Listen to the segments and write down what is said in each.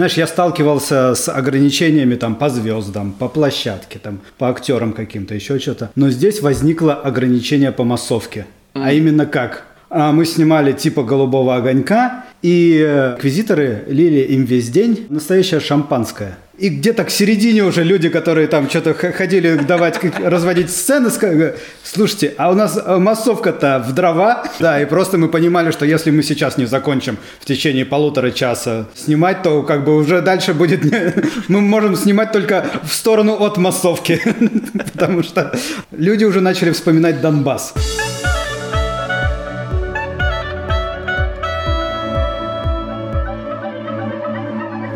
Знаешь, я сталкивался с ограничениями там по звездам, по площадке, там, по актерам каким-то, еще что-то. Но здесь возникло ограничение по массовке. Mm. А именно как? А мы снимали типа «Голубого огонька», и э, инквизиторы лили им весь день настоящее шампанское. И где-то к середине уже люди, которые там что-то ходили давать, разводить сцены, сказали, слушайте, а у нас э, массовка-то в дрова. Да, и просто мы понимали, что если мы сейчас не закончим в течение полутора часа снимать, то как бы уже дальше будет... Мы можем снимать только в сторону от массовки. Потому что люди уже начали вспоминать Донбасс.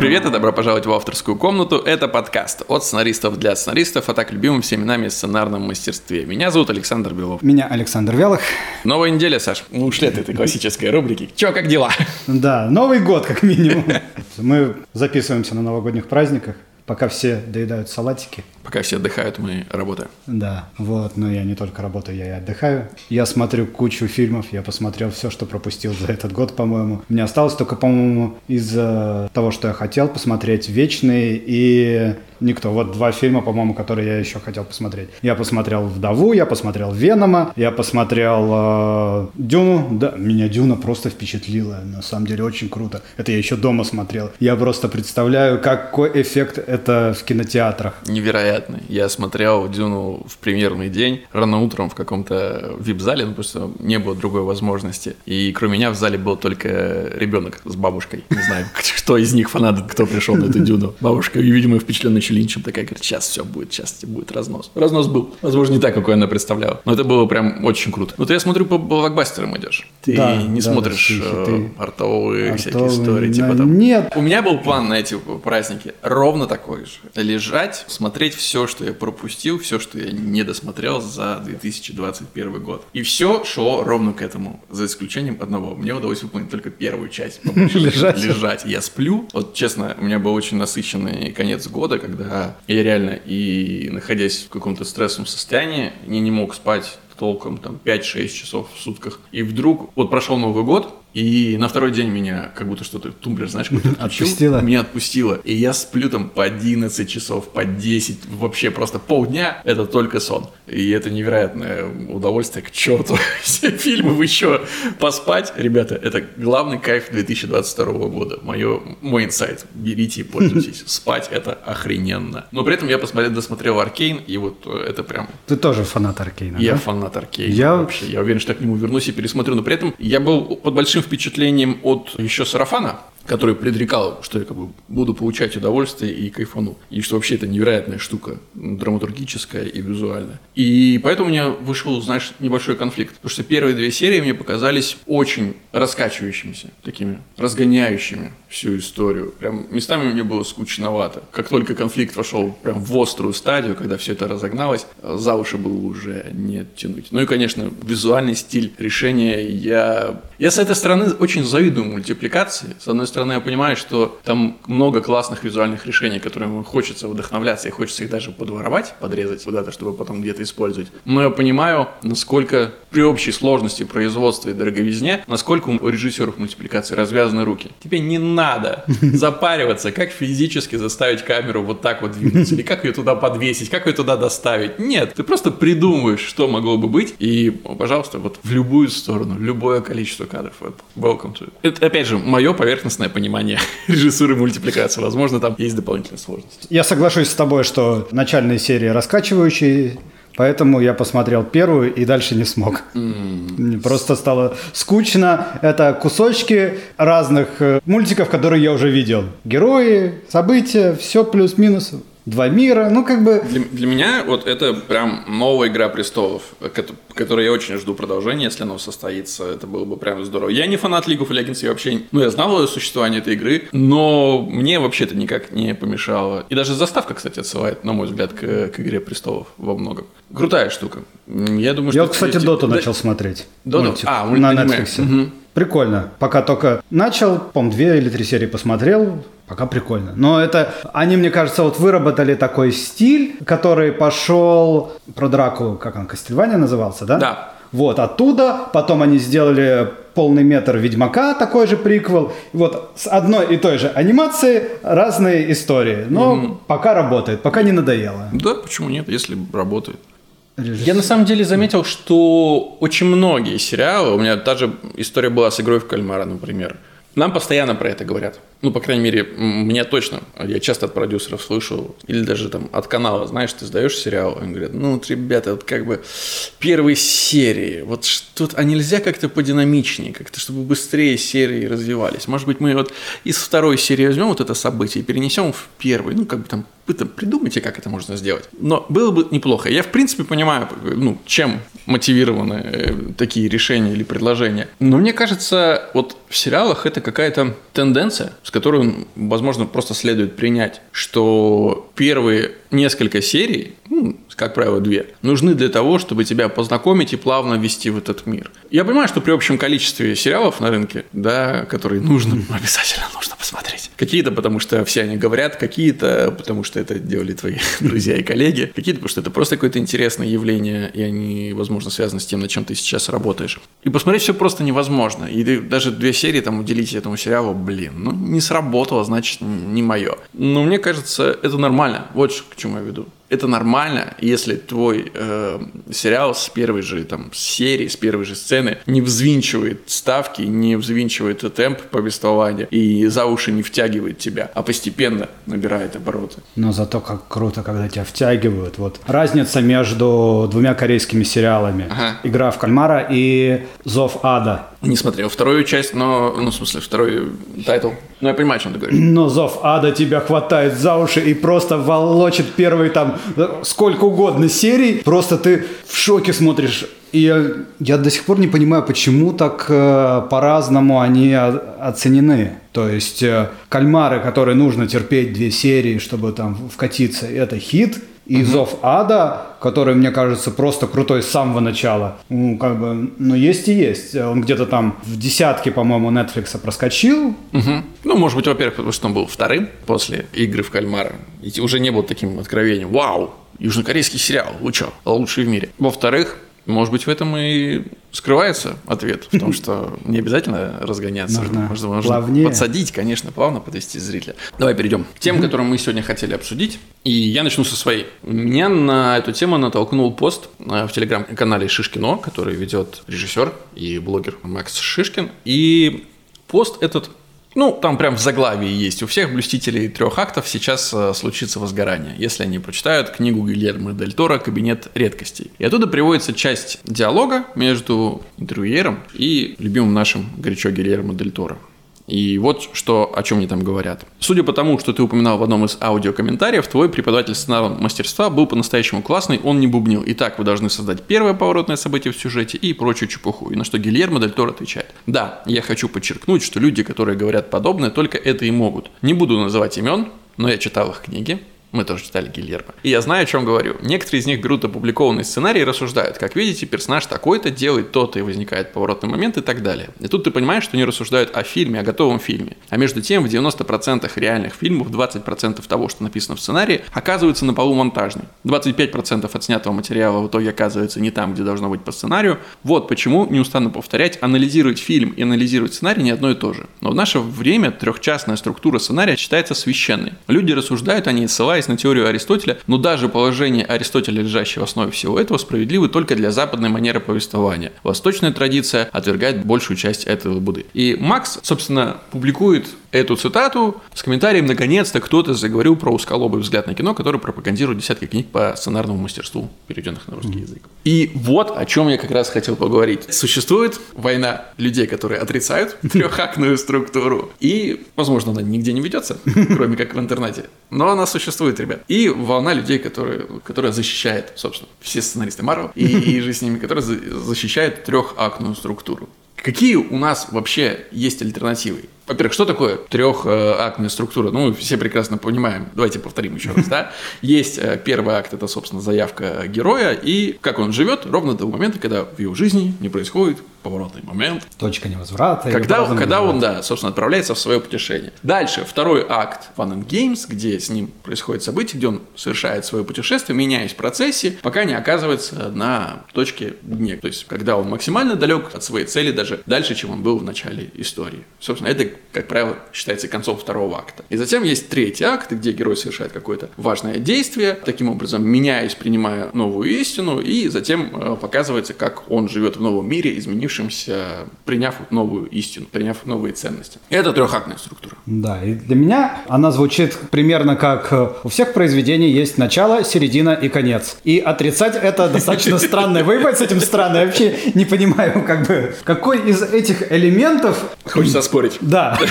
Привет и добро пожаловать в авторскую комнату. Это подкаст от сценаристов для сценаристов, а так любимым всеми нами сценарном мастерстве. Меня зовут Александр Белов. Меня Александр Вялых. Новая неделя, Саш. Мы ушли от этой классической рубрики. Чё, как дела? Да, Новый год как минимум. Мы записываемся на новогодних праздниках пока все доедают салатики. Пока все отдыхают, мы работаем. Да, вот, но я не только работаю, я и отдыхаю. Я смотрю кучу фильмов, я посмотрел все, что пропустил за этот год, по-моему. Мне осталось только, по-моему, из того, что я хотел посмотреть, «Вечный» и «Никто». Вот два фильма, по-моему, которые я еще хотел посмотреть. Я посмотрел «Вдову», я посмотрел «Венома», я посмотрел э, «Дюну». Да, меня «Дюна» просто впечатлила, на самом деле очень круто. Это я еще дома смотрел. Я просто представляю, какой эффект это в кинотеатрах. Невероятно. Я смотрел Дюну в премьерный день, рано утром в каком-то вип-зале, ну просто не было другой возможности. И кроме меня в зале был только ребенок с бабушкой. Не знаю, кто из них фанат, кто пришел на эту Дюну. Бабушка, видимо, впечатлена еще Линчем, такая говорит, сейчас все будет, сейчас будет разнос. Разнос был. Возможно, не так, какой она представляла. Но это было прям очень круто. Ну, ты, я смотрю, по блокбастерам идешь. Ты да, не да, смотришь да, э, артовые, артовые всякие истории, типа там. Нет. У меня был план на эти праздники ровно так такой же. Лежать, смотреть все, что я пропустил, все, что я не досмотрел за 2021 год. И все шло ровно к этому, за исключением одного. Мне удалось выполнить только первую часть. Лежать. Лежать. Я сплю. Вот честно, у меня был очень насыщенный конец года, когда я реально и находясь в каком-то стрессовом состоянии, не, не мог спать толком, там, 5-6 часов в сутках. И вдруг, вот прошел Новый год, и на второй день меня как будто что-то, тумблер, знаешь, какой-то отпустило. Меня отпустило. И я сплю там по 11 часов, по 10, вообще просто полдня. Это только сон. И это невероятное удовольствие. К черту все фильмы вы еще поспать. Ребята, это главный кайф 2022 года. Мое, мой инсайт. Берите и пользуйтесь. Спать это охрененно. Но при этом я посмотрел, досмотрел Аркейн, и вот это прям... Ты тоже фанат Аркейна, Я да? фанат Аркейна. Я вообще. Я уверен, что я к нему вернусь и пересмотрю. Но при этом я был под большим впечатлением от еще сарафана, который предрекал, что я как бы буду получать удовольствие и кайфану. И что вообще это невероятная штука, драматургическая и визуальная. И поэтому у меня вышел, знаешь, небольшой конфликт. Потому что первые две серии мне показались очень раскачивающимися, такими разгоняющими всю историю. Прям местами мне было скучновато. Как только конфликт вошел прям в острую стадию, когда все это разогналось, за уши было уже не тянуть. Ну и, конечно, визуальный стиль решения. Я, я с этой стороны очень завидую мультипликации. С одной стороны, я понимаю, что там много классных визуальных решений, которыми хочется вдохновляться, и хочется их даже подворовать, подрезать куда-то, чтобы потом где-то использовать. Но я понимаю, насколько при общей сложности производства и дороговизне, насколько у режиссеров мультипликации развязаны руки. Тебе не надо запариваться, как физически заставить камеру вот так вот двигаться, или как ее туда подвесить, как ее туда доставить. Нет, ты просто придумываешь, что могло бы быть, и, пожалуйста, вот в любую сторону, любое количество кадров. Вот, welcome to. Это, опять же, мое поверхностное понимание режиссуры мультипликации. Возможно, там есть дополнительные сложности. Я соглашусь с тобой, что начальные серии раскачивающие, Поэтому я посмотрел первую и дальше не смог. Mm. Просто стало скучно. Это кусочки разных э, мультиков, которые я уже видел. Герои, события, все плюс-минус два мира, ну как бы... Для, для меня вот это прям новая «Игра престолов», которой я очень жду продолжения, если оно состоится, это было бы прям здорово. Я не фанат League of Legends, я вообще... Ну, я знал о существовании этой игры, но мне вообще это никак не помешало. И даже заставка, кстати, отсылает, на мой взгляд, к, к «Игре престолов» во многом. Крутая штука. Я думаю, я, что... кстати, Доту да... начал смотреть. Доту? А, на Netflix. Угу. Прикольно. Пока только начал, по две или три серии посмотрел, Пока прикольно. Но это, они, мне кажется, вот выработали такой стиль, который пошел про Драку, как он, Кастельвания назывался, да? Да. Вот, оттуда, потом они сделали полный метр Ведьмака, такой же приквел. Вот с одной и той же анимацией разные истории. Но угу. пока работает, пока не надоело. Да, почему нет, если работает. Режиссер. Я на самом деле заметил, что очень многие сериалы, у меня та же история была с игрой в кальмара, например. Нам постоянно про это говорят. Ну, по крайней мере, мне точно. Я часто от продюсеров слышу, или даже там от канала, знаешь, ты сдаешь сериал, они говорят, ну, вот, ребята, вот как бы первые серии, вот что-то, а нельзя как-то подинамичнее, как-то, чтобы быстрее серии развивались. Может быть, мы вот из второй серии возьмем вот это событие и перенесем в первый, ну, как бы там, там придумайте, как это можно сделать. Но было бы неплохо. Я, в принципе, понимаю, ну, чем мотивированы э, такие решения или предложения. Но мне кажется, вот в сериалах это какая-то тенденция, с которую, возможно, просто следует принять, что первые несколько серий, ну, как правило, две, нужны для того, чтобы тебя познакомить и плавно ввести в этот мир. Я понимаю, что при общем количестве сериалов на рынке, да, которые нужно, обязательно нужно посмотреть. Какие-то, потому что все они говорят, какие-то, потому что это делали твои друзья и коллеги, какие-то, потому что это просто какое-то интересное явление, и они, возможно, связаны с тем, над чем ты сейчас работаешь. И посмотреть все просто невозможно. И даже две серии там уделить этому сериалу, блин, ну не сработало, значит, не мое. Но мне кажется, это нормально. Вот к чему я веду это нормально, если твой э, сериал с первой же там серии, с первой же сцены не взвинчивает ставки, не взвинчивает темп повествования и за уши не втягивает тебя, а постепенно набирает обороты. Но зато как круто, когда тебя втягивают. Вот разница между двумя корейскими сериалами. Ага. «Игра в кальмара» и «Зов ада». Не смотрел вторую часть, но, ну, в смысле, второй тайтл. Ну, я понимаю, о чем ты говоришь. Но зов ада тебя хватает за уши и просто волочит первый там сколько угодно серий. Просто ты в шоке смотришь. И я, я до сих пор не понимаю, почему так э, по-разному они оценены. То есть э, кальмары, которые нужно терпеть две серии, чтобы там вкатиться, это хит – и угу. Зов Ада, который, мне кажется, просто крутой с самого начала. Ну, как бы, ну, есть и есть. Он где-то там в десятке, по-моему, Netflix проскочил. Угу. Ну, может быть, во-первых, потому что он был вторым после игры в кальмара. И уже не был таким откровением. Вау, южнокорейский сериал, вы что, лучший в мире. Во-вторых, может быть, в этом и скрывается ответ, в том, что не обязательно разгоняться. Нужно, можно, можно подсадить, конечно, плавно подвести зрителя. Давай перейдем к тем, которым мы сегодня хотели обсудить. И я начну со своей. Меня на эту тему натолкнул пост э, в телеграм-канале Шишкино, который ведет режиссер и блогер Макс Шишкин. И пост этот ну, там прям в заглавии есть. У всех блюстителей трех актов сейчас э, случится возгорание, если они прочитают книгу Гильермо Дель Торо «Кабинет редкостей». И оттуда приводится часть диалога между интервьюером и любимым нашим горячо Гильермо Дель Торо. И вот что, о чем они там говорят. Судя по тому, что ты упоминал в одном из аудиокомментариев, твой преподаватель сценарного мастерства был по-настоящему классный, он не бубнил. Итак, вы должны создать первое поворотное событие в сюжете и прочую чепуху. И на что Гильермо Дель Торо отвечает. Да, я хочу подчеркнуть, что люди, которые говорят подобное, только это и могут. Не буду называть имен, но я читал их книги, мы тоже читали Гильермо. И я знаю, о чем говорю. Некоторые из них берут опубликованный сценарий и рассуждают. Как видите, персонаж такой-то делает то-то, и возникает поворотный момент и так далее. И тут ты понимаешь, что они рассуждают о фильме, о готовом фильме. А между тем, в 90% реальных фильмов 20% того, что написано в сценарии, оказывается на полу монтажный. 25% отснятого материала в итоге оказывается не там, где должно быть по сценарию. Вот почему, не устану повторять, анализировать фильм и анализировать сценарий не одно и то же. Но в наше время трехчастная структура сценария считается священной. Люди рассуждают о ней, ссылаясь опираясь на теорию Аристотеля, но даже положение Аристотеля, лежащее в основе всего этого, справедливы только для западной манеры повествования. Восточная традиция отвергает большую часть этого Будды. И Макс, собственно, публикует эту цитату с комментарием «Наконец-то кто-то заговорил про узколобый взгляд на кино, который пропагандирует десятки книг по сценарному мастерству, переведенных на русский язык». И вот о чем я как раз хотел поговорить. Существует война людей, которые отрицают трехактную структуру, и, возможно, она нигде не ведется, кроме как в интернете, но она существует, ребят. И волна людей, которые, которая защищает, собственно, все сценаристы Марвел и, и же с ними, которые защищают трехактную структуру. Какие у нас вообще есть альтернативы? Во-первых, что такое трехактная структура? Ну, все прекрасно понимаем. Давайте повторим еще раз, да? Есть э, первый акт, это, собственно, заявка героя, и как он живет ровно до момента, когда в его жизни не происходит поворотный момент. Точка невозврата. Когда, когда он, да, собственно, отправляется в свое путешествие. Дальше, второй акт Fun and Games, где с ним происходит событие, где он совершает свое путешествие, меняясь в процессе, пока не оказывается на точке дне. То есть, когда он максимально далек от своей цели, даже дальше, чем он был в начале истории. Собственно, это, как правило, считается концом второго акта. И затем есть третий акт, где герой совершает какое-то важное действие, таким образом меняясь, принимая новую истину, и затем э, показывается, как он живет в новом мире, изменившемся, приняв новую истину, приняв новые ценности. Это трехактная структура. Да, и для меня она звучит примерно как э, у всех произведений есть начало, середина и конец. И отрицать это достаточно странно. Вы с этим странно. Я вообще не понимаю, как бы, какой из этих элементов... Хочется спорить. Да.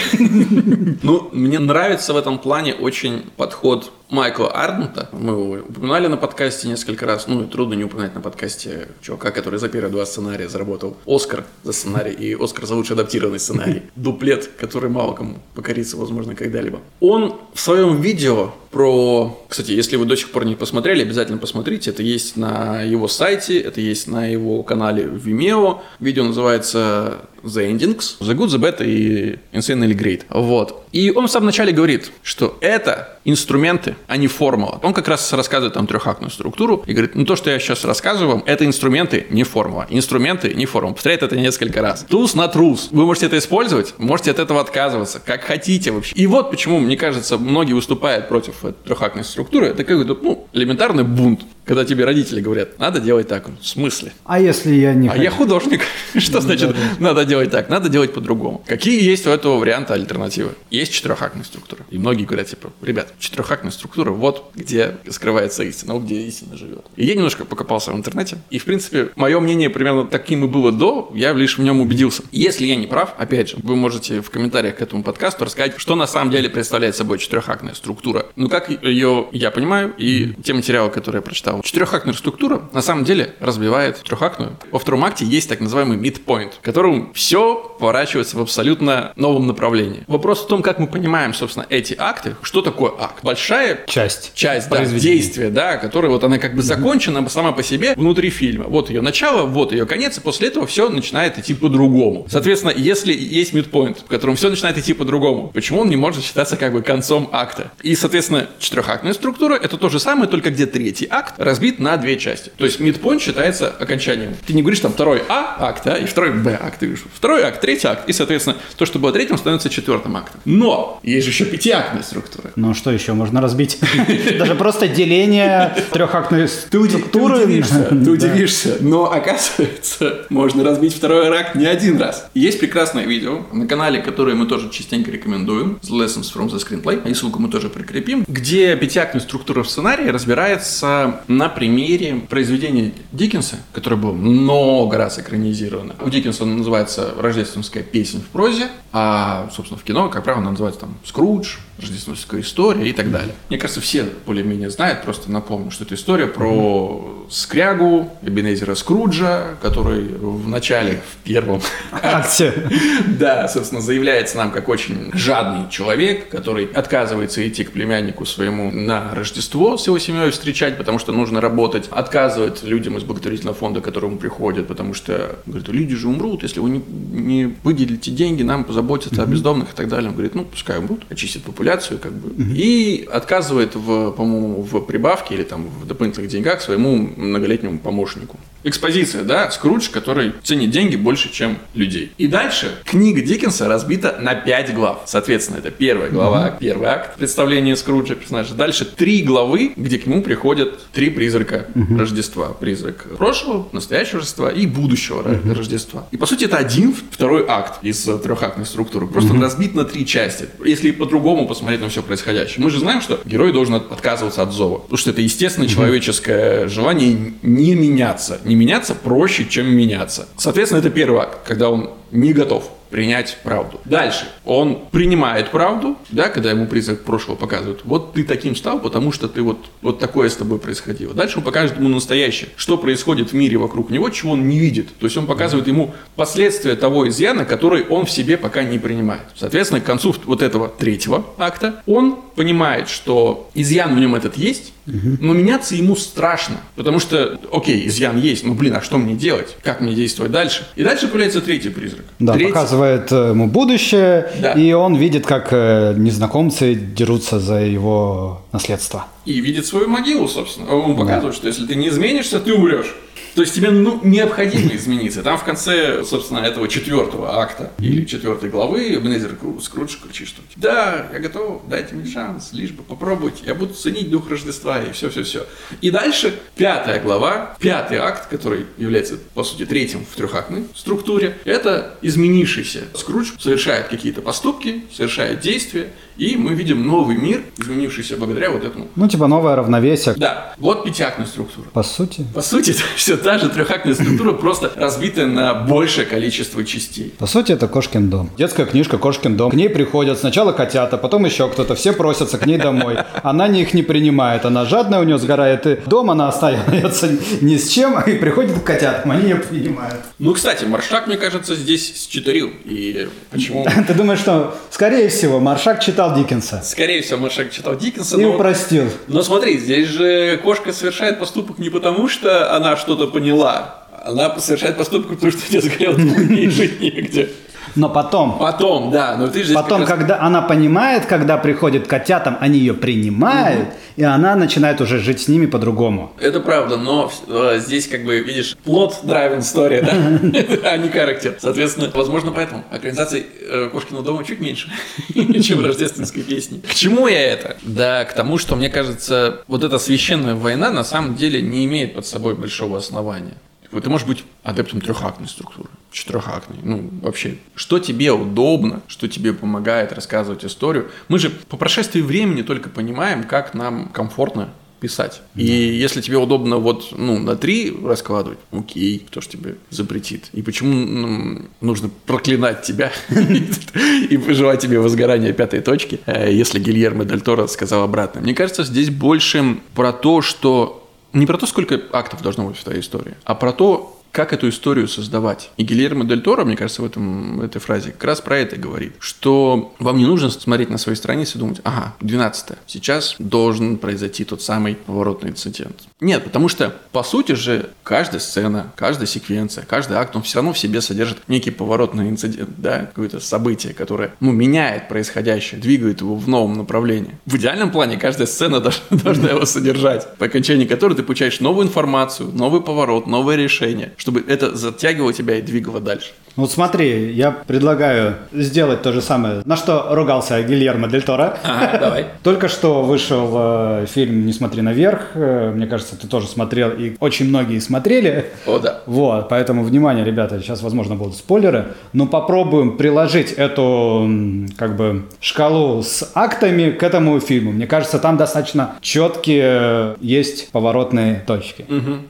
Ну, мне нравится в этом плане очень подход Майкла Ардента. Мы его упоминали на подкасте несколько раз. Ну, и трудно не упоминать на подкасте чувака, который за первые два сценария заработал Оскар за сценарий и Оскар за лучший адаптированный сценарий. Дуплет, который мало кому покорится, возможно, когда-либо. Он в своем видео про... Кстати, если вы до сих пор не посмотрели, обязательно посмотрите. Это есть на его сайте, это есть на его канале Vimeo. Видео называется The Endings, The Good, The Bad и Insanely Great. Вот. И он в самом начале говорит, что это инструменты, а не формула. Он как раз рассказывает там трехактную структуру и говорит, ну то, что я сейчас рассказываю вам, это инструменты, не формула. Инструменты, не формула. Повторяет это несколько раз. Tools на rules. Вы можете это использовать, можете от этого отказываться, как хотите вообще. И вот почему, мне кажется, многие выступают против трехактной структуры. Это какой-то, ну, элементарный бунт. Когда тебе родители говорят, надо делать так. В смысле? А если я не А хочу? я художник. Что значит надо делать так? Надо делать по-другому. Какие есть у этого варианта альтернативы? Есть четырехактная структура. И многие говорят, типа, ребят, четырехактная структура, вот где скрывается истина, вот где истина живет. И я немножко покопался в интернете. И, в принципе, мое мнение примерно таким и было до, я лишь в нем убедился. Если я не прав, опять же, вы можете в комментариях к этому подкасту рассказать, что на самом деле представляет собой четырехактная структура. Ну, как ее я понимаю, и те материалы, которые я прочитал. Четырехактная структура на самом деле разбивает трехактную. Во втором акте есть так называемый midpoint, в котором все поворачивается в абсолютно новом направлении. Вопрос в том, как мы понимаем, собственно, эти акты. Что такое акт? Большая часть, часть да, действия, да, которая вот она как бы закончена сама по себе внутри фильма. Вот ее начало, вот ее конец, и после этого все начинает идти по-другому. Соответственно, если есть midpoint, в котором все начинает идти по-другому, почему он не может считаться как бы концом акта? И, соответственно, четырехактная структура это то же самое, только где третий акт разбит на две части. То есть midpoint считается окончанием. Ты не говоришь там второй А акт, да, и второй Б акт. Ты говоришь второй акт, третий акт. И, соответственно, то, что было третьим, становится четвертым актом. Но есть же еще пятиактная структура. Ну что еще можно разбить? Даже просто деление трехактной структуры. Ты удивишься, но оказывается, можно разбить второй акт не один раз. Есть прекрасное видео на канале, которое мы тоже частенько рекомендуем, The Lessons from the Screenplay, и ссылку мы тоже прикрепим, где пятиактная структура в сценарии разбирается на примере произведения Диккенса, которое было много раз экранизировано. У Диккенса он называется «Рождественская песня в прозе», а, собственно, в кино, как правило, она называется там «Скрудж», «Рождественская история» и так далее. Мне кажется, все более-менее знают, просто напомню, что это история про скрягу Эбенезера Скруджа, который в начале, в первом акте, да, собственно, заявляется нам как очень жадный человек, который отказывается идти к племяннику своему на Рождество с его семьей встречать, потому что нужно работать, отказывает людям из благотворительного фонда, к которому приходят, потому что, говорит, люди же умрут, если вы не, не выделите деньги, нам позаботиться mm-hmm. о бездомных и так далее. Он говорит, ну, пускай умрут, очистят популяцию, как бы. Mm-hmm. И отказывает, в, по-моему, в прибавке или там в дополнительных деньгах своему многолетнему помощнику. Экспозиция, да, Скрудж, который ценит деньги больше, чем людей. И дальше книга Диккенса разбита на пять глав. Соответственно, это первая глава, mm-hmm. первый акт представления Скруджа персонажа. Дальше три главы, где к нему приходят три призрака mm-hmm. Рождества. Призрак прошлого, настоящего Рождества и будущего mm-hmm. Рождества. И по сути это один второй акт из трехактной структуры. Просто mm-hmm. он разбит на три части. Если по-другому посмотреть на все происходящее. Мы же знаем, что герой должен отказываться от зова. Потому что это естественное mm-hmm. человеческое желание не меняться, не меняться проще, чем меняться. Соответственно, это первый акт, когда он не готов принять правду. Дальше. Он принимает правду, да, когда ему призрак прошлого показывают. Вот ты таким стал, потому что ты вот, вот такое с тобой происходило. Дальше он покажет ему настоящее, что происходит в мире вокруг него, чего он не видит. То есть он показывает ему последствия того изъяна, который он в себе пока не принимает. Соответственно, к концу вот этого третьего акта он понимает, что изъян в нем этот есть, Но меняться ему страшно, потому что, окей, изъян есть, но, блин, а что мне делать? Как мне действовать дальше? И дальше появляется третий призрак. Да, третий... показывает э, ему будущее, Да. и он видит, как э, незнакомцы дерутся за его наследство. И видит свою могилу, собственно. Он показывает, что если ты не изменишься, ты умрешь. То есть тебе ну, необходимо измениться. Там в конце, собственно, этого четвертого акта или четвертой главы Бенезер Кру- Скрудж кричит, что да, я готов, дайте мне шанс, лишь бы попробовать, я буду ценить дух Рождества и все-все-все. И дальше пятая глава, пятый акт, который является, по сути, третьим в трехактной структуре, это изменившийся Скрудж совершает какие-то поступки, совершает действия, и мы видим новый мир, изменившийся благодаря вот этому. Ну, типа новое равновесие. Да, вот пятиактная структура. По сути. По сути, это все та же трехактная структура, просто разбитая на большее количество частей. По сути, это Кошкин дом. Детская книжка Кошкин дом. К ней приходят сначала котята, потом еще кто-то. Все просятся к ней домой. Она их не принимает. Она жадная, у нее сгорает и дом, она остается ни с чем, и приходит к котятам, они ее принимают. Ну, кстати, Маршак, мне кажется, здесь считерил. И почему? Ты думаешь, что, скорее всего, Маршак читал Диккенса Скорее всего, Маршак читал Диккенса, и но... упростил. Но смотри, здесь же кошка совершает поступок не потому, что она что-то поняла. Она совершает поступок, потому что нее сгорел и жить негде. Но потом, Потом, да, но ты же потом, раз- когда она понимает, когда приходит котятам, они ее принимают, и она начинает уже жить с ними по-другому. Это правда, но э, здесь, как бы, видишь, плод драйвен история, да, а не характер. Соответственно, возможно, поэтому экранизаций э, Кошкиного дома чуть меньше, чем рождественской песни. К чему я это? Да, к тому, что, мне кажется, вот эта священная война на самом деле не имеет под собой большого основания. Вот Ты можешь быть адептом трехактной структуры, четырехактной. Ну, вообще, что тебе удобно, что тебе помогает рассказывать историю. Мы же по прошествии времени только понимаем, как нам комфортно писать. И если тебе удобно вот, ну, на три раскладывать, окей, кто ж тебе запретит? И почему ну, нужно проклинать тебя и пожелать тебе возгорания пятой точки, э, если Гильермо Дель Торо сказал обратно? Мне кажется, здесь больше про то, что не про то, сколько актов должно быть в твоей истории, а про то, как эту историю создавать. И Гильермо Дель Торо, мне кажется, в, этом, в этой фразе как раз про это говорит, что вам не нужно смотреть на свои страницы и думать, ага, 12 сейчас должен произойти тот самый поворотный инцидент. Нет, потому что, по сути же, каждая сцена, каждая секвенция, каждый акт, он все равно в себе содержит некий поворотный инцидент, да, какое-то событие, которое, ну, меняет происходящее, двигает его в новом направлении. В идеальном плане каждая сцена должна, должна его содержать, по окончании которой ты получаешь новую информацию, новый поворот, новое решение, чтобы это затягивало тебя и двигало дальше. Вот смотри, я предлагаю сделать то же самое, на что ругался Гильермо Дель Торо. Ага, давай. Только что вышел э, фильм «Не смотри наверх». Э, мне кажется, ты тоже смотрел, и очень многие смотрели. О, да. Вот, поэтому, внимание, ребята, сейчас, возможно, будут спойлеры, но попробуем приложить эту, как бы, шкалу с актами к этому фильму. Мне кажется, там достаточно четкие есть поворотные точки.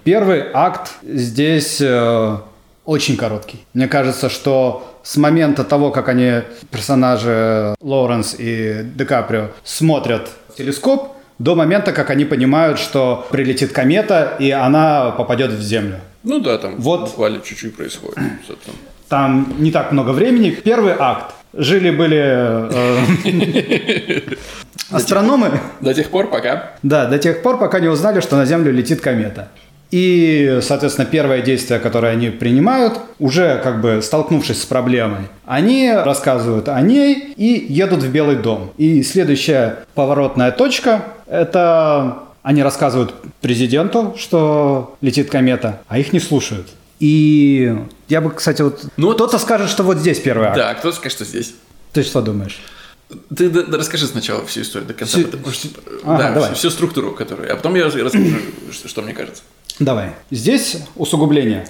Первый акт здесь э, очень короткий. Мне кажется, что с момента того, как они, персонажи Лоуренс и Ди Каприо, смотрят в телескоп, до момента, как они понимают, что прилетит комета, и она попадет в Землю. Ну да, там Вот. буквально чуть-чуть происходит. Там не так много времени. Первый акт. Жили-были э, астрономы, До тех пор, пока да, до тех пор, пока не узнали, что на Землю летит комета. И, соответственно, первое действие, которое они принимают, уже как бы столкнувшись с проблемой, они рассказывают о ней и едут в Белый дом. И следующая поворотная точка – это они рассказывают президенту, что летит комета, а их не слушают. И я бы, кстати, вот... Ну кто-то скажет, что вот здесь первый акт. Да, кто скажет, что здесь? Ты что думаешь? Ты да- да расскажи сначала всю историю до конца. Всю- потому что- Ага, да, давай. всю, всю структуру, которую. А потом я расскажу, что, что мне кажется. Давай. Здесь усугубление.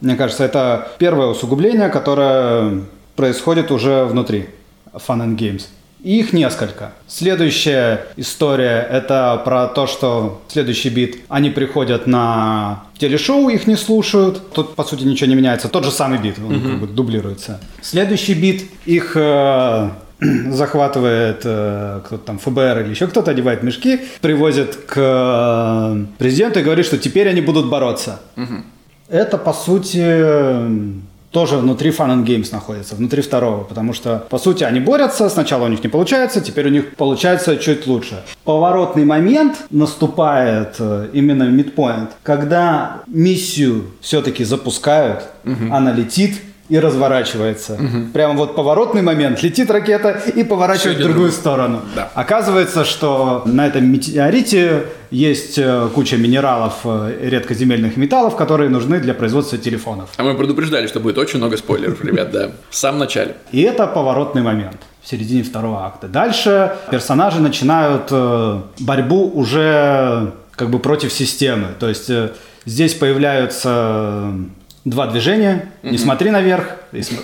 Мне кажется, это первое усугубление, которое происходит уже внутри Fun and Games. И их несколько. Следующая история – это про то, что следующий бит, они приходят на телешоу, их не слушают. Тут, по сути, ничего не меняется. Тот же самый бит, он как бы дублируется. Следующий бит, их э, захватывает э, кто-то там ФБР или еще кто-то, одевает мешки, привозит к э, президенту и говорит, что теперь они будут бороться. Это, по сути, тоже внутри Fun and Games находится, внутри второго, потому что, по сути, они борются, сначала у них не получается, теперь у них получается чуть лучше. Поворотный момент наступает э, именно в midpoint, когда миссию все-таки запускают, угу. она летит, и разворачивается. Угу. Прямо вот поворотный момент, летит ракета и поворачивает в другую сторону. Да. Оказывается, что на этом метеорите есть э, куча минералов, э, редкоземельных металлов, которые нужны для производства телефонов. А мы предупреждали, что будет очень много спойлеров, ребят, да, в самом начале. И это поворотный момент в середине второго акта. Дальше персонажи начинают э, борьбу уже как бы против системы. То есть здесь появляются два движения. Не смотри наверх,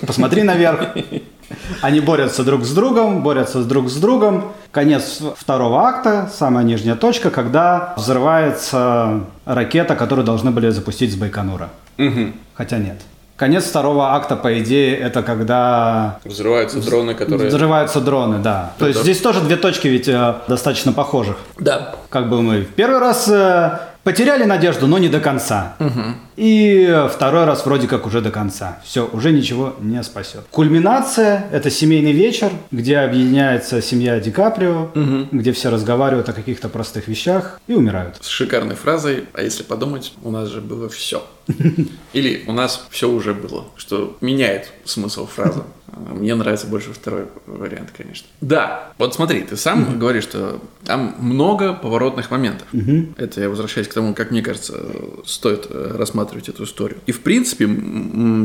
посмотри наверх. Они борются друг с другом, борются друг с другом. Конец второго акта, самая нижняя точка, когда взрывается ракета, которую должны были запустить с Байконура. Угу. Хотя нет. Конец второго акта, по идее, это когда... Взрываются дроны, которые... Взрываются дроны, да. То есть здесь тоже две точки ведь э, достаточно похожих. Да. Как бы мы в первый раз э, Потеряли надежду, но не до конца. Угу. И второй раз вроде как уже до конца. Все, уже ничего не спасет. Кульминация – это семейный вечер, где объединяется семья Ди Каприо, угу. где все разговаривают о каких-то простых вещах и умирают. С шикарной фразой, а если подумать, у нас же было все. Или у нас все уже было, что меняет смысл фразы. Мне нравится больше второй вариант, конечно. Да, вот смотри, ты сам mm-hmm. говоришь, что там много поворотных моментов. Mm-hmm. Это я возвращаюсь к тому, как мне кажется, стоит э, рассматривать эту историю. И в принципе,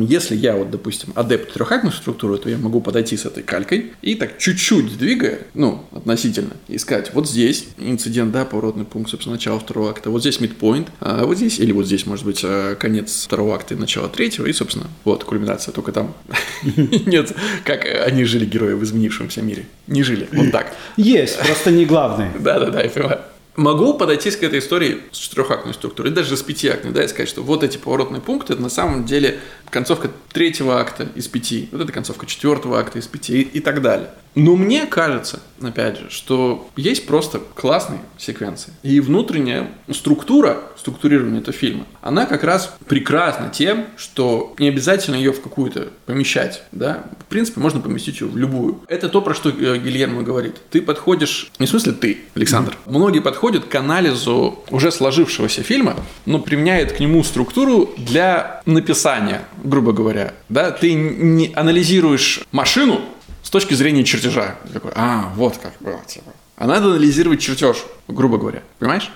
если я вот, допустим, адепт трехактной структуры, то я могу подойти с этой калькой и так чуть-чуть двигая, ну, относительно, искать вот здесь инцидент, да, поворотный пункт, собственно, начало второго акта, вот здесь midpoint, а вот здесь, или вот здесь, может быть, э, конец второго акта и начало третьего, и, собственно, вот кульминация, только там нет как они жили, герои в изменившемся мире. Не жили, вот так. Есть, просто не главные. Да-да-да, я понимаю. Могу подойти к этой истории с четырехактной структурой, даже с пятиактной, да, и сказать, что вот эти поворотные пункты, это на самом деле концовка третьего акта из пяти, вот это концовка четвертого акта из пяти и, и так далее. Но мне кажется, опять же, что есть просто классные секвенции. И внутренняя структура, структурирование этого фильма, она как раз прекрасна тем, что не обязательно ее в какую-то помещать. Да? В принципе, можно поместить ее в любую. Это то, про что э, Гильермо говорит. Ты подходишь, не в смысле ты, Александр. Mm-hmm. Многие подходят к анализу уже сложившегося фильма, но применяют к нему структуру для написания, грубо говоря. Да? Ты не анализируешь машину, с точки зрения чертежа. Такой, а, вот как было, типа. А надо анализировать чертеж, грубо говоря. Понимаешь?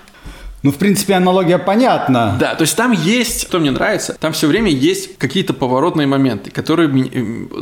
Ну, в принципе, аналогия понятна. Да, то есть там есть, что мне нравится, там все время есть какие-то поворотные моменты, которые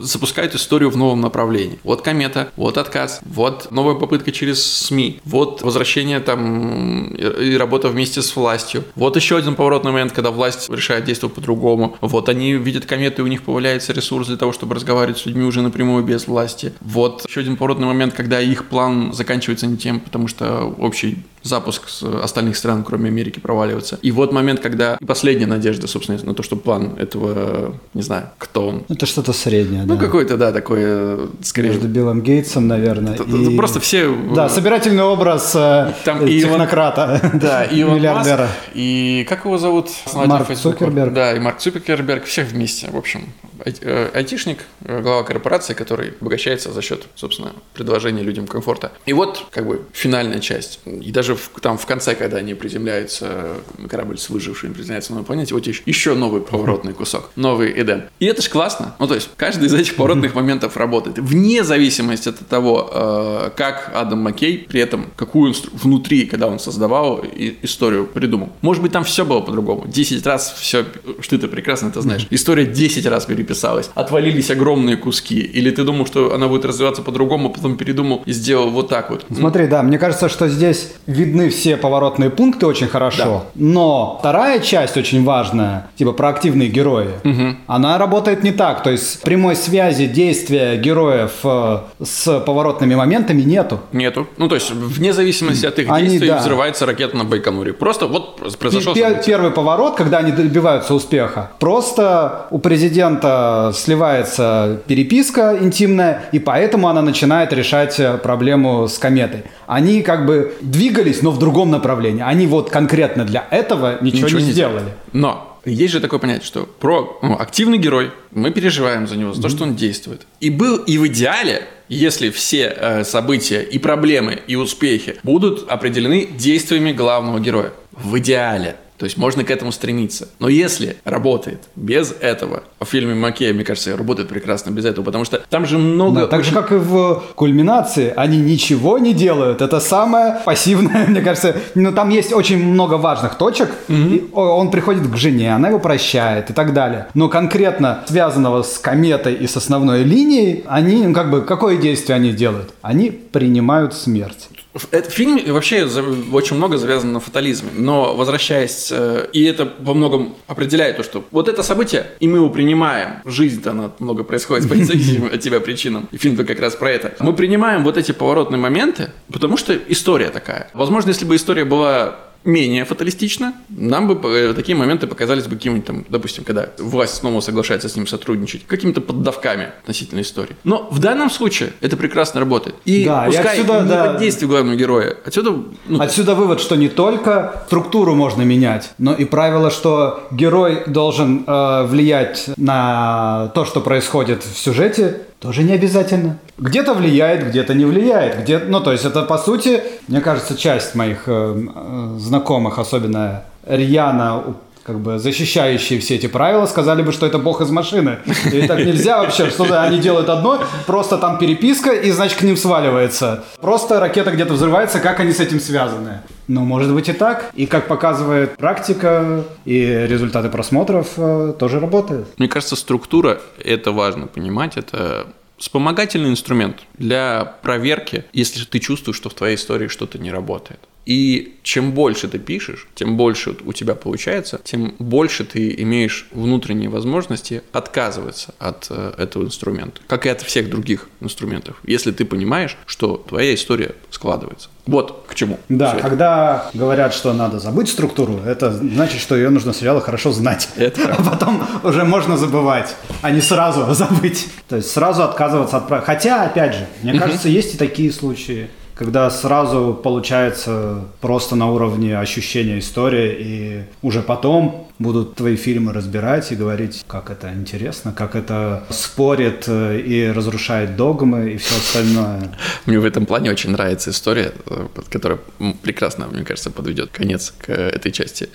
запускают историю в новом направлении. Вот комета, вот отказ, вот новая попытка через СМИ, вот возвращение там и работа вместе с властью. Вот еще один поворотный момент, когда власть решает действовать по-другому. Вот они видят комету, и у них появляется ресурс для того, чтобы разговаривать с людьми уже напрямую без власти. Вот еще один поворотный момент, когда их план заканчивается не тем, потому что общий запуск с остальных стран, кроме Америки, проваливается. И вот момент, когда последняя надежда, собственно, на то, что план этого, не знаю, кто он. Это что-то среднее, Ну, да. какой-то, да, такое, скорее... Между Биллом Гейтсом, наверное. Это, и... Просто все... Да, собирательный образ э, Там и технократа, да, и миллиардера. Маск, и как его зовут? Марк Цукерберг. Да, и Марк Цукерберг, всех вместе, в общем. Э, айтишник, э, глава корпорации, который обогащается за счет, собственно, предложения людям комфорта. И вот, как бы, финальная часть. И даже в, там в конце, когда они приземляются, корабль с выжившими приземляется на новой планете, вот еще новый поворотный кусок, новый Эдем. И это же классно. Ну, то есть, каждый из этих поворотных моментов работает. Вне зависимости от того, э, как Адам Маккей, при этом, какую внутри, когда он создавал историю, придумал. Может быть, там все было по-другому. Десять раз все, что ты прекрасно это знаешь. История десять раз переписана писалось, отвалились огромные куски, или ты думал, что она будет развиваться по-другому, а потом передумал и сделал вот так вот. Смотри, да, мне кажется, что здесь видны все поворотные пункты очень хорошо, да. но вторая часть очень важная, типа проактивные герои, угу. она работает не так, то есть прямой связи действия героев э, с поворотными моментами нету. Нету. Ну, то есть вне зависимости от их они, действий да. взрывается ракета на Байконуре. Просто вот произошел Пер- Первый поворот, когда они добиваются успеха. Просто у президента сливается переписка интимная, и поэтому она начинает решать э, проблему с кометой. Они как бы двигались, но в другом направлении. Они вот конкретно для этого ничего, ничего не, не сделали. Но есть же такое понятие, что про ну, активный герой, мы переживаем за него, за то, что он действует. И был, и в идеале, если все э, события и проблемы и успехи будут определены действиями главного героя. В идеале. То есть можно к этому стремиться. Но если работает без этого, в фильме Макея, мне кажется, работает прекрасно без этого, потому что там же много... Да, так же, как и в кульминации, они ничего не делают. Это самое пассивное, мне кажется. Но ну, там есть очень много важных точек. Mm-hmm. И он приходит к жене, она его прощает и так далее. Но конкретно связанного с кометой и с основной линией, они, ну, как бы, какое действие они делают? Они принимают смерть. Этот фильм вообще очень много завязан на фатализме, но возвращаясь, э, и это во многом определяет то, что вот это событие, и мы его принимаем, жизнь-то она много происходит по независимым от тебя причинам, и фильм-то как раз про это. Мы принимаем вот эти поворотные моменты, потому что история такая. Возможно, если бы история была менее фаталистично, нам бы э, такие моменты показались бы какими-нибудь там, допустим, когда власть снова соглашается с ним сотрудничать, какими-то поддавками относительно истории. Но в данном случае это прекрасно работает. И да, пускай и отсюда, не да, действие главного героя. Отсюда, ну, отсюда вывод, что не только структуру можно менять, но и правило, что герой должен э, влиять на то, что происходит в сюжете, тоже не обязательно. Где-то влияет, где-то не влияет. Где, ну, то есть это, по сути, мне кажется, часть моих э, э знакомых, особенно рьяно как бы защищающие все эти правила, сказали бы, что это бог из машины. И так нельзя вообще, что они делают одно, просто там переписка, и, значит, к ним сваливается. Просто ракета где-то взрывается, как они с этим связаны. Ну, может быть и так. И как показывает практика и результаты просмотров, э, тоже работает. Мне кажется, структура, это важно понимать, это вспомогательный инструмент для проверки, если ты чувствуешь, что в твоей истории что-то не работает. И чем больше ты пишешь, тем больше у тебя получается, тем больше ты имеешь внутренние возможности отказываться от э, этого инструмента, как и от всех других инструментов, если ты понимаешь, что твоя история складывается. Вот к чему. Да, когда говорят, что надо забыть структуру, это значит, что ее нужно сначала хорошо знать. Это а потом уже можно забывать, а не сразу забыть. То есть сразу отказываться от... Хотя, опять же, мне кажется, есть и такие случаи когда сразу получается просто на уровне ощущения истории, и уже потом будут твои фильмы разбирать и говорить, как это интересно, как это спорит э, и разрушает догмы и все остальное. Мне в этом плане очень нравится история, э, которая прекрасно, мне кажется, подведет конец к этой части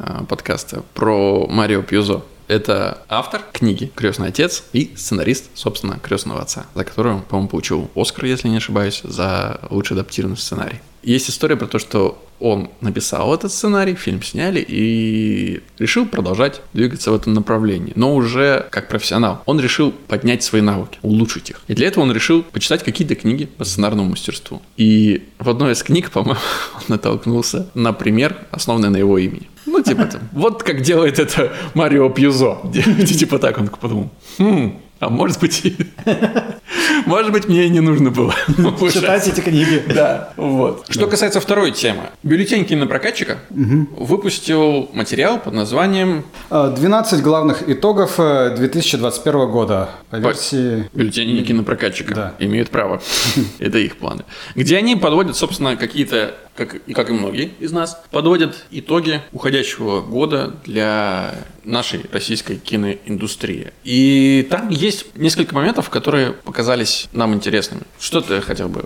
э, подкаста про Марио Пьюзо. Это автор книги «Крестный отец» и сценарист, собственно, «Крестного отца», за которую, по-моему, получил Оскар, если не ошибаюсь, за лучший адаптированный сценарий. Есть история про то, что он написал этот сценарий, фильм сняли и решил продолжать двигаться в этом направлении, но уже как профессионал. Он решил поднять свои навыки, улучшить их. И для этого он решил почитать какие-то книги по сценарному мастерству. И в одной из книг, по-моему, он натолкнулся на пример, основанный на его имени. Ну, типа там, вот как делает это Марио Пьюзо. Типа так он подумал. Хм, а может быть, может быть, мне и не нужно было читать эти книги. Да, вот. Что касается второй темы. Бюллетень кинопрокатчика выпустил материал под названием «12 главных итогов 2021 э, года» по версии... Бюллетени кинопрокатчика имеют право. Это их планы. Где они подводят, собственно, какие-то как, как и многие из нас, подводят итоги уходящего года для нашей российской киноиндустрии. И там есть несколько моментов, которые показались нам интересными. Что ты хотел бы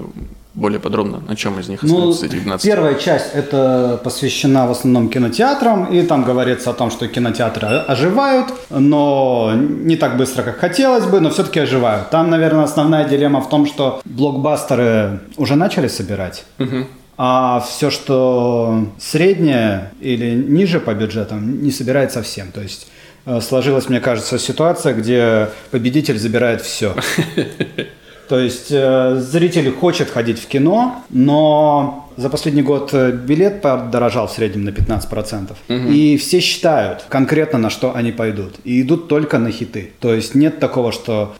более подробно, на чем из них ну, эти 12? Первая часть это посвящена в основном кинотеатрам, и там говорится о том, что кинотеатры оживают, но не так быстро, как хотелось бы, но все-таки оживают. Там, наверное, основная дилемма в том, что блокбастеры уже начали собирать. Угу. А все, что среднее или ниже по бюджетам, не собирает совсем. То есть сложилась, мне кажется, ситуация, где победитель забирает все. То есть э, зритель хочет ходить в кино, но за последний год э, билет подорожал в среднем на 15%. Угу. И все считают конкретно, на что они пойдут. И идут только на хиты. То есть нет такого, что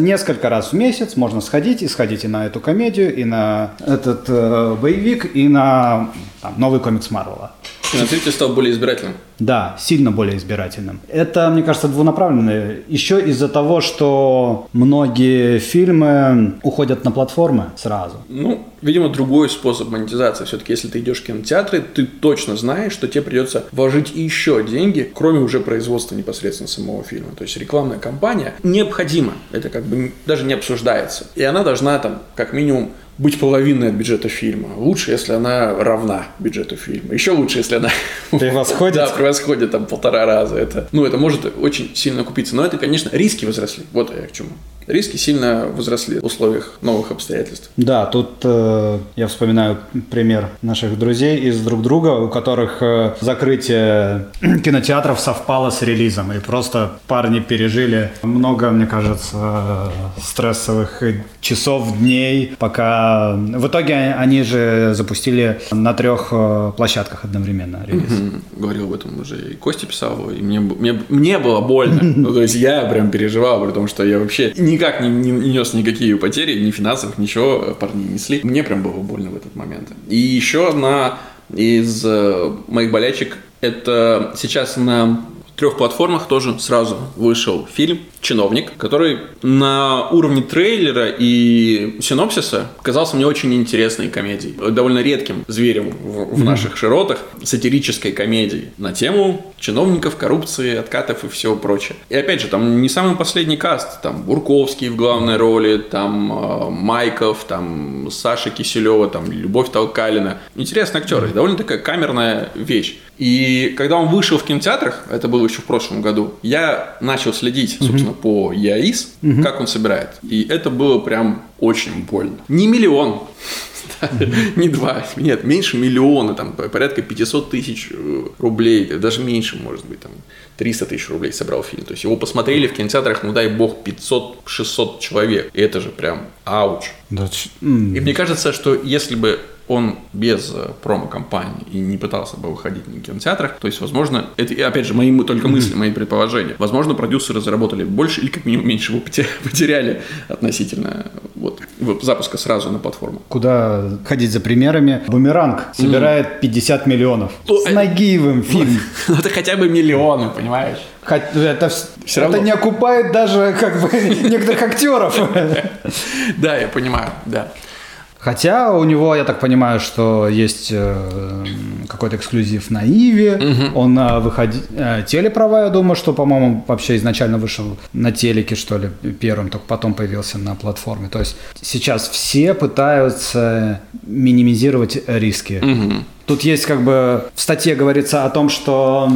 несколько раз в месяц можно сходить и сходить и на эту комедию, и на этот э, боевик, и на там, новый комикс Марвела. Кинозритель стал более избирательным. Да, сильно более избирательным. Это, мне кажется, двунаправленное. Еще из-за того, что многие фильмы уходят на платформы сразу. Ну, видимо, другой способ монетизации. Все-таки, если ты идешь в кинотеатры, ты точно знаешь, что тебе придется вложить еще деньги, кроме уже производства непосредственно самого фильма. То есть рекламная кампания необходима. Это как бы даже не обсуждается. И она должна там как минимум быть половиной от бюджета фильма. Лучше, если она равна бюджету фильма. Еще лучше, если она превосходит. да, превосходит там полтора раза. Это, ну, это может очень сильно купиться. Но это, конечно, риски возросли. Вот я к чему риски сильно возросли в условиях новых обстоятельств. Да, тут э, я вспоминаю пример наших друзей из друг друга, у которых э, закрытие кинотеатров совпало с релизом, и просто парни пережили много, мне кажется, стрессовых часов, дней, пока в итоге они же запустили на трех э, площадках одновременно релиз. Угу. Говорил об этом уже и Костя писал, и мне, мне, мне было больно. Ну, то есть я прям переживал, потому что я вообще не никак не, не, не нес никакие потери, ни финансовых, ничего парни не несли. Мне прям было больно в этот момент. И еще одна из э, моих болячек это сейчас на трех платформах тоже сразу вышел фильм «Чиновник», который на уровне трейлера и синопсиса казался мне очень интересной комедией. Довольно редким зверем в, в наших широтах, сатирической комедией на тему чиновников, коррупции, откатов и всего прочее. И опять же, там не самый последний каст. Там Бурковский в главной роли, там э, Майков, там Саша Киселева, там Любовь Толкалина. Интересные актеры, довольно такая камерная вещь. И когда он вышел в кинотеатрах, это было еще в прошлом году, я начал следить, собственно, mm-hmm. по ЯИС, mm-hmm. как он собирает. И это было прям очень больно. Не миллион, не два, нет, меньше миллиона, там порядка 500 тысяч э, рублей, даже меньше, может быть, там 300 тысяч рублей собрал фильм. То есть его посмотрели в кинотеатрах, ну дай бог, 500-600 человек. И это же прям ауч. И мне кажется, что если бы он без э, промо-компании и не пытался бы выходить на кинотеатрах, то есть, возможно, это, опять же, мои только мысли, мои предположения, возможно, продюсеры заработали больше или как минимум меньше вы потеряли относительно вот, запуска сразу на платформу. Куда ходить за примерами? Бумеранг собирает mm. 50 миллионов. С Нагиевым фильм. Ну, это хотя бы миллионы, понимаешь? Это, Все равно. это не окупает даже как бы некоторых актеров. Да, я понимаю, да. Хотя у него, я так понимаю, что есть э, какой-то эксклюзив на Иве, угу. он э, выходи... э, телеправа, я думаю, что, по-моему, вообще изначально вышел на телеке, что ли, первым, только потом появился на платформе. То есть сейчас все пытаются минимизировать риски. Угу. Тут есть как бы в статье говорится о том, что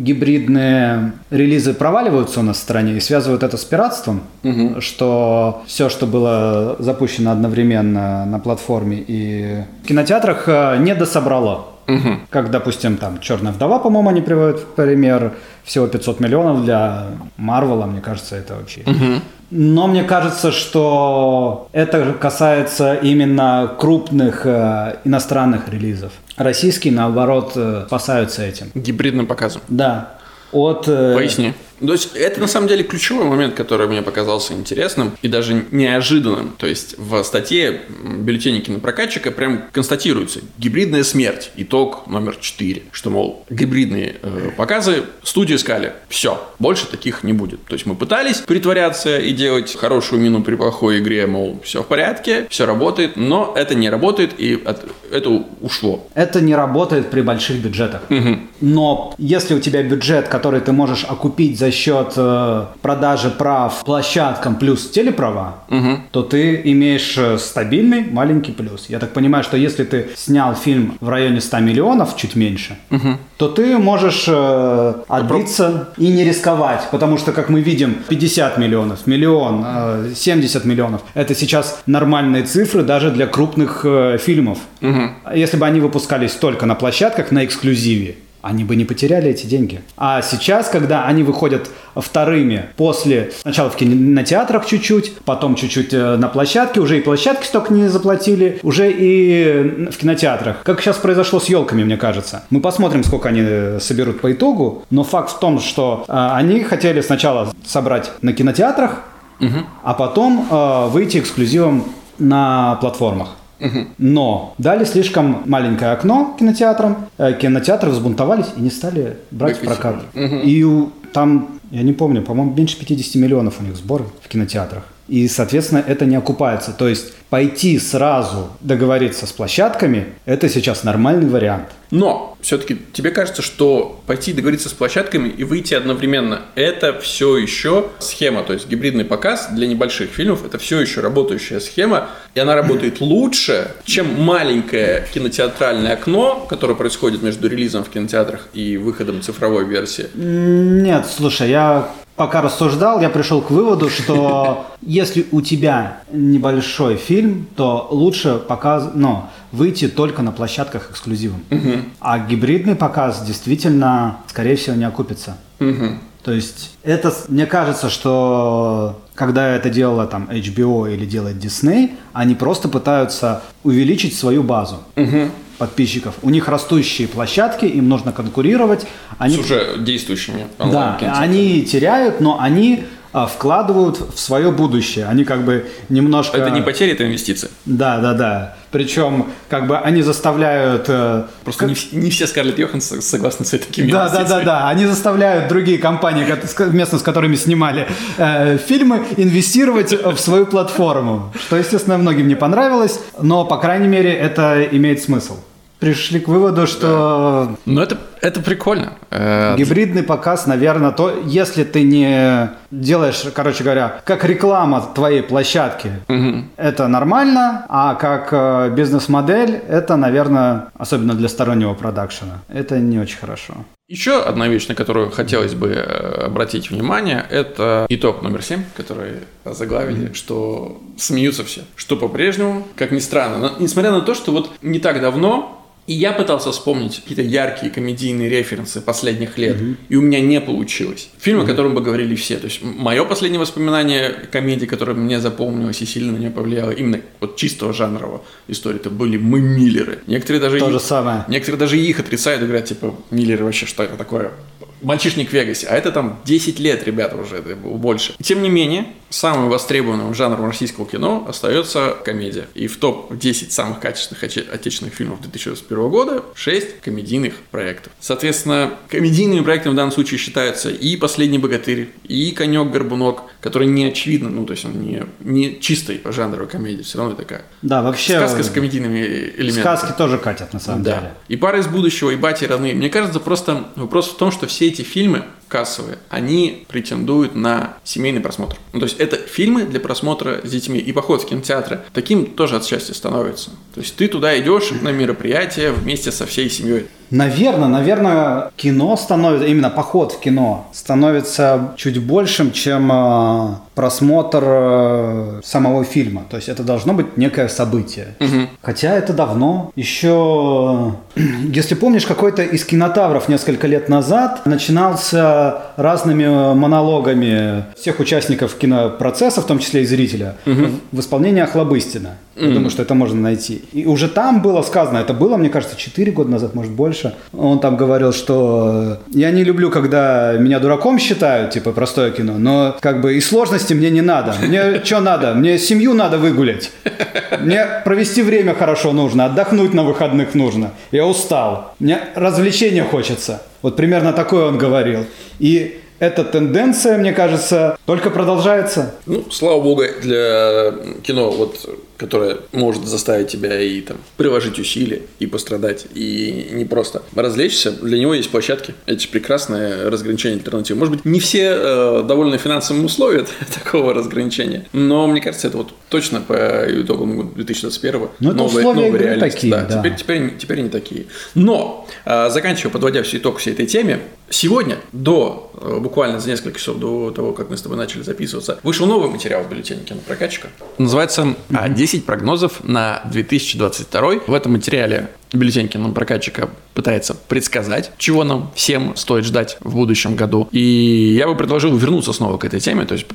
гибридные релизы проваливаются у нас в стране и связывают это с пиратством, угу. что все, что было запущено одновременно на платформе и в кинотеатрах, э, не дособрало. Угу. Как, допустим, там «Черная вдова», по-моему, они приводят в пример. Всего 500 миллионов для Марвела, мне кажется, это вообще. Угу. Но мне кажется, что это касается именно крупных э, иностранных релизов. Российские, наоборот, э, спасаются этим. Гибридным показом. Да. От, э, Поясни. То есть это на самом деле ключевой момент, который мне показался интересным и даже неожиданным. То есть в статье бюллетеня кинопрокатчика прям констатируется гибридная смерть, итог номер 4. Что, мол, гибридные э, показы студии искали. Все, больше таких не будет. То есть мы пытались притворяться и делать хорошую мину при плохой игре, мол, все в порядке, все работает, но это не работает и от, это ушло. Это не работает при больших бюджетах. Угу. Но если у тебя бюджет, который ты можешь окупить за за счет э, продажи прав площадкам плюс телеправа, угу. то ты имеешь э, стабильный маленький плюс. Я так понимаю, что если ты снял фильм в районе 100 миллионов, чуть меньше, угу. то ты можешь э, отбиться и не рисковать. Потому что, как мы видим, 50 миллионов, миллион, э, 70 миллионов – это сейчас нормальные цифры даже для крупных э, фильмов. Угу. Если бы они выпускались только на площадках, на эксклюзиве, они бы не потеряли эти деньги. А сейчас, когда они выходят вторыми после сначала в кинотеатрах чуть-чуть, потом чуть-чуть э, на площадке, уже и площадки столько не заплатили, уже и в кинотеатрах. Как сейчас произошло с елками, мне кажется. Мы посмотрим, сколько они э, соберут по итогу, но факт в том, что э, они хотели сначала собрать на кинотеатрах, угу. а потом э, выйти эксклюзивом на платформах. Но дали слишком маленькое окно кинотеатрам, э, кинотеатры взбунтовались и не стали брать в прокат. И там, я не помню, по-моему, меньше 50 миллионов у них сборы в кинотеатрах. И, соответственно, это не окупается. То есть пойти сразу договориться с площадками – это сейчас нормальный вариант. Но все-таки тебе кажется, что пойти договориться с площадками и выйти одновременно – это все еще схема, то есть гибридный показ для небольших фильмов – это все еще работающая схема, и она работает лучше, чем маленькое кинотеатральное окно, которое происходит между релизом в кинотеатрах и выходом цифровой версии. Нет, слушай, я пока рассуждал, я пришел к выводу, что если у тебя небольшой фильм, то лучше показ, ну, выйти только на площадках эксклюзивом. А гибридный показ действительно, скорее всего, не окупится. То есть это, мне кажется, что когда это делала там HBO или делает Disney, они просто пытаются увеличить свою базу подписчиков. У них растущие площадки, им нужно конкурировать. Они С уже действующими да, они теряют, но они а, вкладывают в свое будущее. Они как бы немножко... Это не потеря, это инвестиции. Да, да, да. Причем как бы они заставляют... э, Просто не, вс- не все Скарлетт Йоханссон согласны с такими Да, да, да, да. Они заставляют другие компании, вместо с которыми снимали э, фильмы, инвестировать в свою платформу. Что, естественно, многим не понравилось, но, по крайней мере, это имеет смысл. Пришли к выводу, что Но это, это прикольно. Э, Гибридный показ, наверное, то, если ты не делаешь, короче говоря, как реклама твоей площадки, это нормально, а как э, бизнес-модель, это, наверное, особенно для стороннего продакшена, это не очень хорошо. Еще одна вещь, на которую хотелось бы э, обратить внимание, это итог номер 7, который заглавили, что смеются все. Что по-прежнему, как ни странно, но несмотря на то, что вот не так давно и я пытался вспомнить какие-то яркие комедийные референсы последних лет, и у меня не получилось. Фильм, о котором бы говорили все. То есть мое последнее воспоминание комедии, которое мне запомнилось и сильно на меня повлияло, именно вот чистого жанрового истории, это были мы Миллеры. Некоторые даже То и- же самое. Некоторые даже их отрицают и говорят, типа, Миллеры вообще, что это такое? Мальчишник в Вегасе. А это там 10 лет, ребята, уже это было больше. Тем не менее, самым востребованным жанром российского кино остается комедия. И в топ-10 самых качественных отече- отечественных фильмов 2021 года 6 комедийных проектов. Соответственно, комедийными проектами в данном случае считаются и «Последний богатырь», и «Конек-горбунок», который не очевидно, ну, то есть он не, не чистой по жанру комедии, все равно такая. Да, вообще Сказка с комедийными элементами. сказки тоже катят на самом Да. деле. И пара из будущего, и бати родные. Мне кажется, просто вопрос в том, что все эти фильмы кассовые, они претендуют на семейный просмотр. Ну, то есть это фильмы для просмотра с детьми. И поход в кинотеатры таким тоже от счастья становится. То есть ты туда идешь на мероприятие вместе со всей семьей. Наверное, наверное, кино становится, именно поход в кино становится чуть большим, чем э, просмотр э, самого фильма. То есть это должно быть некое событие. Хотя это давно. Еще, э, если помнишь, какой-то из кинотавров несколько лет назад начинался разными монологами всех участников кинопроцесса, в том числе и зрителя, в исполнении Охлобыстина. Я думаю, что это можно найти. И уже там было сказано, это было, мне кажется, 4 года назад, может больше. Он там говорил, что э, я не люблю, когда меня дураком считают, типа простое кино, но как бы и сложности мне не надо. Мне что надо? Мне семью надо выгулять. Мне провести время хорошо нужно, отдохнуть на выходных нужно. Я устал. Мне развлечения хочется. Вот примерно такое он говорил. И эта тенденция, мне кажется, только продолжается. Ну, слава богу, для кино, вот, которое может заставить тебя и там приложить усилия, и пострадать, и не просто развлечься, для него есть площадки. Это же прекрасное разграничение альтернатив. Может быть, не все э, довольны финансовым условием такого разграничения, но мне кажется, это вот точно по итогам года 2021 Ну, это новая- условия реальность. такие, да, да. Теперь, теперь, теперь они такие. Но, э, заканчивая, подводя все итог всей этой теме, сегодня, до, э, буквально за несколько часов до того, как мы с тобой начали записываться, вышел новый материал в бюллетене кинопрокатчика. Называется а, «10 прогнозов на 2022». В этом материале бюллетень кинопрокатчика пытается предсказать, чего нам всем стоит ждать в будущем году. И я бы предложил вернуться снова к этой теме, то есть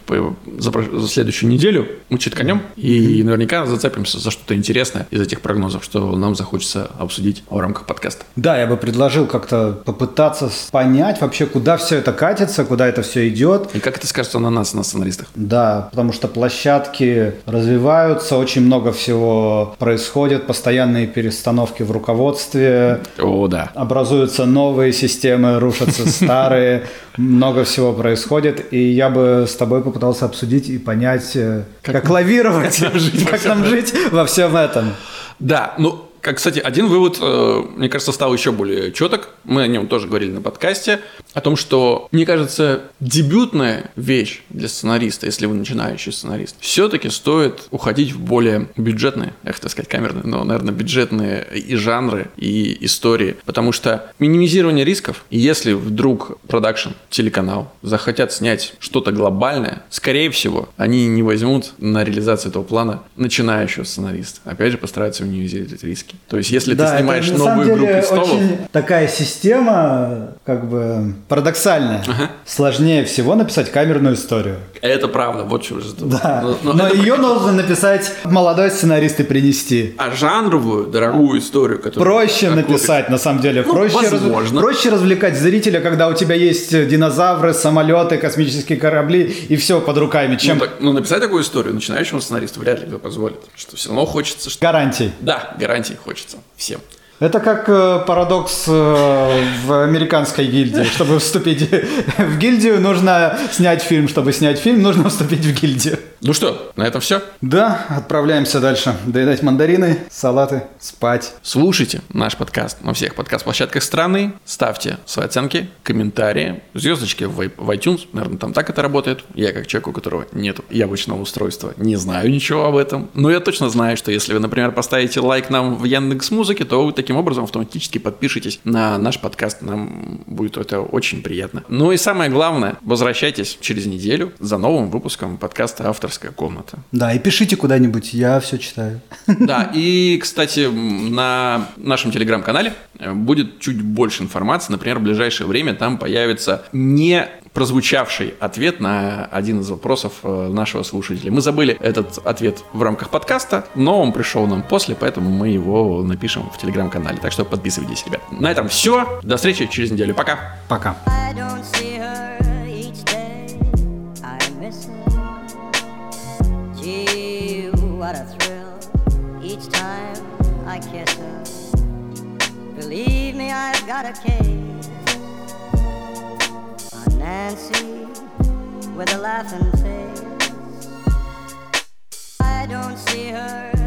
за, за следующую неделю мы читканем и наверняка зацепимся за что-то интересное из этих прогнозов, что нам захочется обсудить в рамках подкаста. Да, я бы предложил как-то попытаться понять вообще, куда все это катится, куда это все идет. И как это скажется на нас, на сценаристах. Да, потому что площадки развиваются, очень много всего происходит, постоянные перестановки в руководстве. О, да. Образуются новые системы, рушатся старые, много всего происходит, и я бы с тобой попытался обсудить и понять, э, как, как лавировать, как нам жить во всем этом. Да, ну как, кстати, один вывод, э, мне кажется, стал еще более четок. Мы о нем тоже говорили на подкасте. О том, что, мне кажется, дебютная вещь для сценариста, если вы начинающий сценарист, все-таки стоит уходить в более бюджетные, я хотел сказать камерные, но, наверное, бюджетные и жанры, и истории. Потому что минимизирование рисков, если вдруг продакшн, телеканал захотят снять что-то глобальное, скорее всего, они не возьмут на реализацию этого плана начинающего сценариста. Опять же, постараются минимизировать риски по То есть, если да, ты снимаешь это, новую деле, игру престолов... очень такая система, как бы, парадоксальная. Ага. Сложнее всего написать камерную историю. Это правда, вот что же. Да, но, но, но ее прикольно. должен написать молодой сценарист и принести. А жанровую, дорогую историю, которую... Проще написать, на самом деле. Ну, проще, возможно. Раз, проще развлекать зрителя, когда у тебя есть динозавры, самолеты, космические корабли и все под руками. Чем... Ну, так, ну, написать такую историю начинающему сценаристу вряд ли кто позволит. Что все равно хочется... Что... Гарантий. Да, гарантий хочется всем. Это как э, парадокс э, в американской гильдии. Чтобы вступить в гильдию, нужно снять фильм. Чтобы снять фильм, нужно вступить в гильдию. Ну что, на этом все? Да, отправляемся дальше. Доедать мандарины, салаты, спать. Слушайте наш подкаст на всех подкаст-площадках страны. Ставьте свои оценки, комментарии, звездочки в iTunes. Наверное, там так это работает. Я как человек, у которого нет яблочного устройства, не знаю ничего об этом. Но я точно знаю, что если вы, например, поставите лайк нам в Яндекс Музыке, то вы таким образом автоматически подпишитесь на наш подкаст. Нам будет это очень приятно. Ну и самое главное, возвращайтесь через неделю за новым выпуском подкаста «Автор авторская комната. Да, и пишите куда-нибудь, я все читаю. Да, и, кстати, на нашем телеграм-канале будет чуть больше информации. Например, в ближайшее время там появится не прозвучавший ответ на один из вопросов э, нашего слушателя. Мы забыли этот ответ в рамках подкаста, но он пришел нам после, поэтому мы его напишем в телеграм-канале. Так что подписывайтесь, ребят. На этом все. До встречи через неделю. Пока. Пока. I've got a case on Nancy with a laughing face. I don't see her